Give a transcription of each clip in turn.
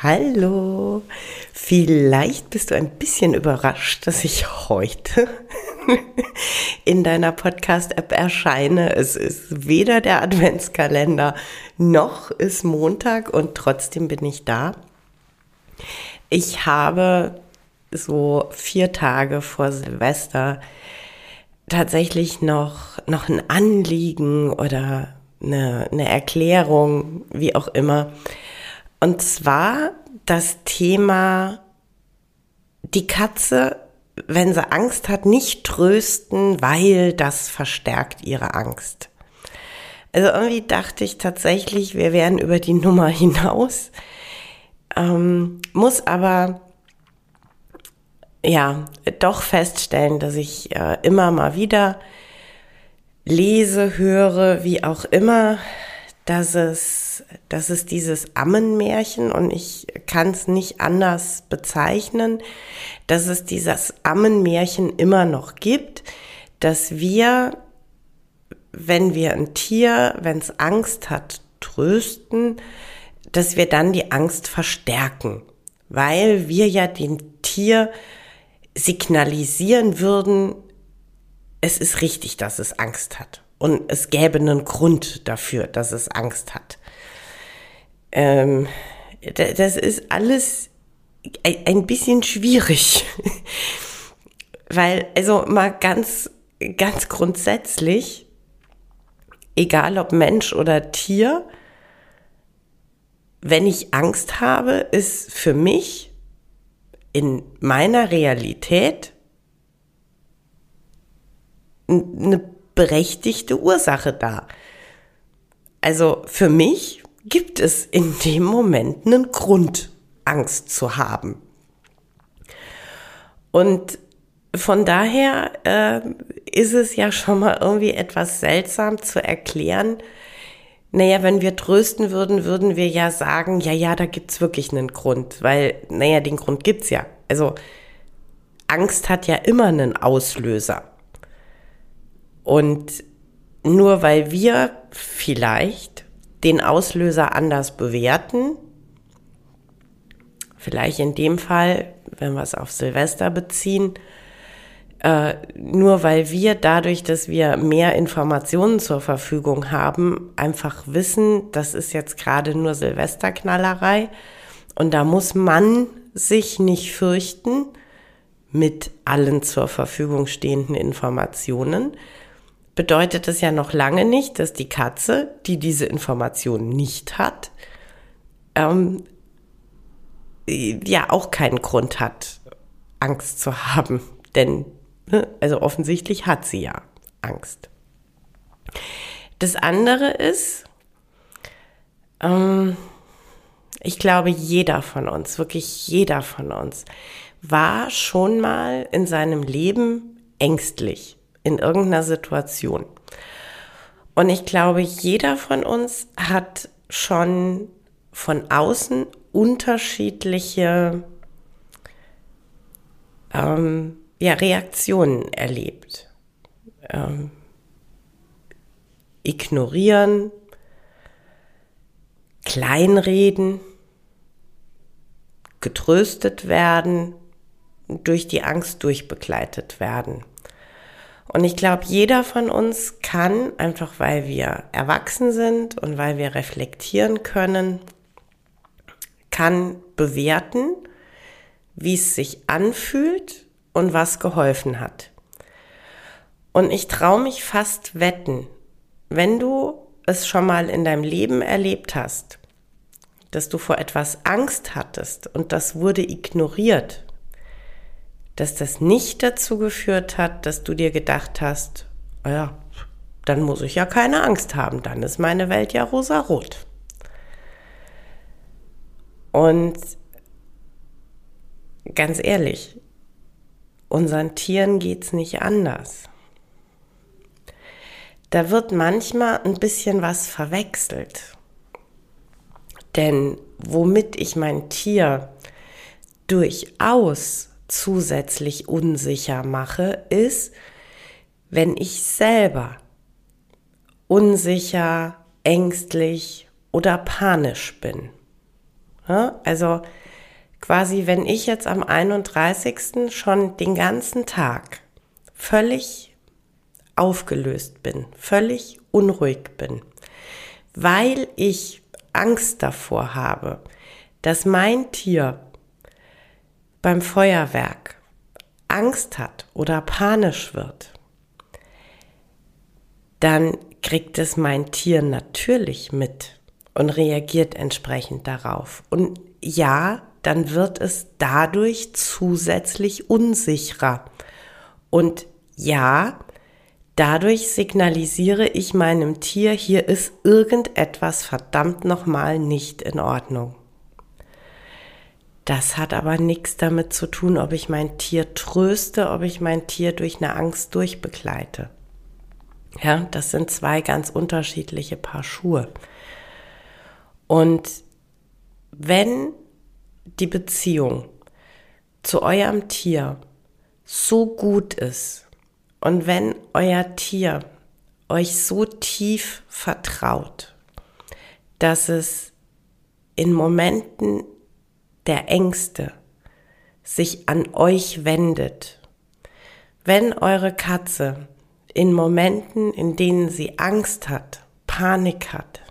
Hallo. Vielleicht bist du ein bisschen überrascht, dass ich heute in deiner Podcast-App erscheine. Es ist weder der Adventskalender noch ist Montag und trotzdem bin ich da. Ich habe so vier Tage vor Silvester tatsächlich noch, noch ein Anliegen oder eine, eine Erklärung, wie auch immer und zwar das Thema die Katze, wenn sie Angst hat, nicht trösten, weil das verstärkt ihre Angst. Also irgendwie dachte ich tatsächlich, wir wären über die Nummer hinaus, ähm, muss aber ja doch feststellen, dass ich äh, immer mal wieder lese, höre, wie auch immer, dass es, dass es dieses Ammenmärchen, und ich kann es nicht anders bezeichnen, dass es dieses Ammenmärchen immer noch gibt, dass wir, wenn wir ein Tier, wenn es Angst hat, trösten, dass wir dann die Angst verstärken, weil wir ja dem Tier signalisieren würden, es ist richtig, dass es Angst hat und es gäbe einen Grund dafür, dass es Angst hat. Ähm, das ist alles ein bisschen schwierig, weil also mal ganz ganz grundsätzlich, egal ob Mensch oder Tier, wenn ich Angst habe, ist für mich in meiner Realität eine berechtigte Ursache da. Also für mich gibt es in dem Moment einen Grund, Angst zu haben. Und von daher äh, ist es ja schon mal irgendwie etwas seltsam zu erklären. Naja, wenn wir trösten würden, würden wir ja sagen, ja, ja, da gibt's wirklich einen Grund, weil, naja, den Grund gibt's ja. Also Angst hat ja immer einen Auslöser. Und nur weil wir vielleicht den Auslöser anders bewerten, vielleicht in dem Fall, wenn wir es auf Silvester beziehen, äh, nur weil wir dadurch, dass wir mehr Informationen zur Verfügung haben, einfach wissen, das ist jetzt gerade nur Silvesterknallerei. Und da muss man sich nicht fürchten mit allen zur Verfügung stehenden Informationen, bedeutet es ja noch lange nicht, dass die Katze, die diese Information nicht hat, ähm, ja auch keinen Grund hat, Angst zu haben. Denn, ne, also offensichtlich hat sie ja Angst. Das andere ist, ähm, ich glaube, jeder von uns, wirklich jeder von uns, war schon mal in seinem Leben ängstlich in irgendeiner Situation. Und ich glaube, jeder von uns hat schon von außen unterschiedliche ähm, ja, Reaktionen erlebt. Ähm, ignorieren, kleinreden, getröstet werden, durch die Angst durchbegleitet werden. Und ich glaube, jeder von uns kann, einfach weil wir erwachsen sind und weil wir reflektieren können, kann bewerten, wie es sich anfühlt und was geholfen hat. Und ich traue mich fast wetten, wenn du es schon mal in deinem Leben erlebt hast, dass du vor etwas Angst hattest und das wurde ignoriert dass das nicht dazu geführt hat, dass du dir gedacht hast, oh ja, dann muss ich ja keine Angst haben, dann ist meine Welt ja rosarot. Und ganz ehrlich, unseren Tieren geht es nicht anders. Da wird manchmal ein bisschen was verwechselt. Denn womit ich mein Tier durchaus zusätzlich unsicher mache, ist, wenn ich selber unsicher, ängstlich oder panisch bin. Also quasi, wenn ich jetzt am 31. schon den ganzen Tag völlig aufgelöst bin, völlig unruhig bin, weil ich Angst davor habe, dass mein Tier beim Feuerwerk Angst hat oder panisch wird, dann kriegt es mein Tier natürlich mit und reagiert entsprechend darauf. Und ja, dann wird es dadurch zusätzlich unsicherer. Und ja, dadurch signalisiere ich meinem Tier, hier ist irgendetwas verdammt nochmal nicht in Ordnung. Das hat aber nichts damit zu tun, ob ich mein Tier tröste, ob ich mein Tier durch eine Angst durchbegleite. Ja, das sind zwei ganz unterschiedliche Paar Schuhe. Und wenn die Beziehung zu eurem Tier so gut ist und wenn euer Tier euch so tief vertraut, dass es in Momenten der Ängste sich an euch wendet, wenn eure Katze in Momenten, in denen sie Angst hat, Panik hat,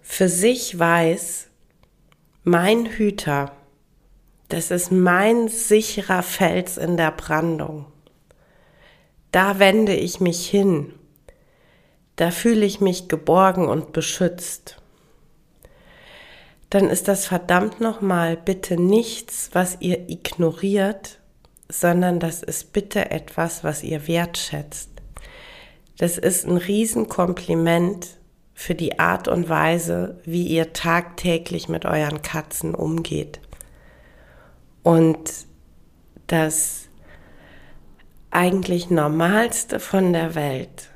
für sich weiß, mein Hüter, das ist mein sicherer Fels in der Brandung. Da wende ich mich hin. Da fühle ich mich geborgen und beschützt dann ist das verdammt nochmal bitte nichts, was ihr ignoriert, sondern das ist bitte etwas, was ihr wertschätzt. Das ist ein Riesenkompliment für die Art und Weise, wie ihr tagtäglich mit euren Katzen umgeht. Und das eigentlich Normalste von der Welt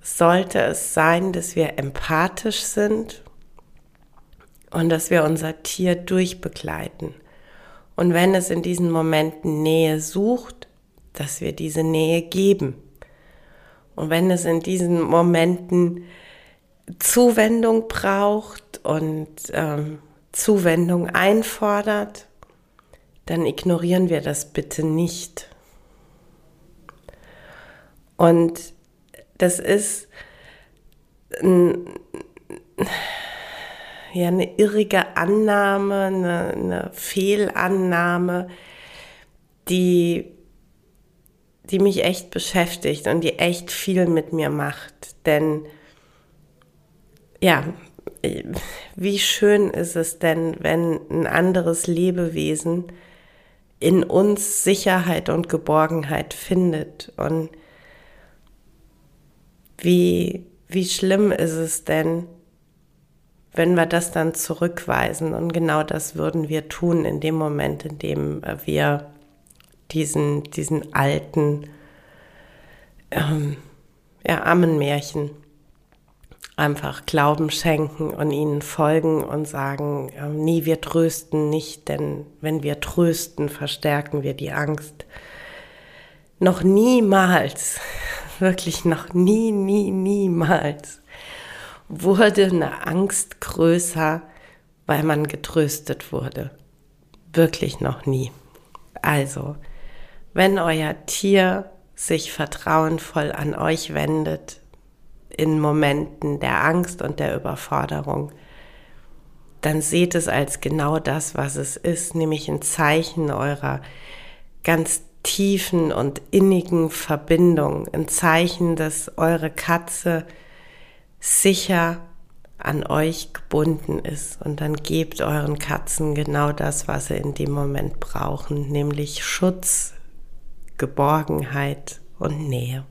sollte es sein, dass wir empathisch sind und dass wir unser Tier durchbegleiten. Und wenn es in diesen Momenten Nähe sucht, dass wir diese Nähe geben. Und wenn es in diesen Momenten Zuwendung braucht und ähm, Zuwendung einfordert, dann ignorieren wir das bitte nicht. Und das ist ja eine irrige Annahme, eine, eine Fehlannahme, die, die mich echt beschäftigt und die echt viel mit mir macht. Denn ja, wie schön ist es denn, wenn ein anderes Lebewesen in uns Sicherheit und Geborgenheit findet und wie, wie schlimm ist es denn, wenn wir das dann zurückweisen. Und genau das würden wir tun in dem Moment, in dem wir diesen, diesen alten ähm, ja, Ammenmärchen einfach Glauben schenken und ihnen folgen und sagen, äh, nee, wir trösten nicht, denn wenn wir trösten, verstärken wir die Angst. Noch niemals, wirklich noch nie, nie, niemals wurde eine Angst größer, weil man getröstet wurde. Wirklich noch nie. Also, wenn euer Tier sich vertrauenvoll an euch wendet, in Momenten der Angst und der Überforderung, dann seht es als genau das, was es ist, nämlich ein Zeichen eurer ganz tiefen und innigen Verbindung, ein Zeichen, dass eure Katze sicher an euch gebunden ist. Und dann gebt euren Katzen genau das, was sie in dem Moment brauchen, nämlich Schutz, Geborgenheit und Nähe.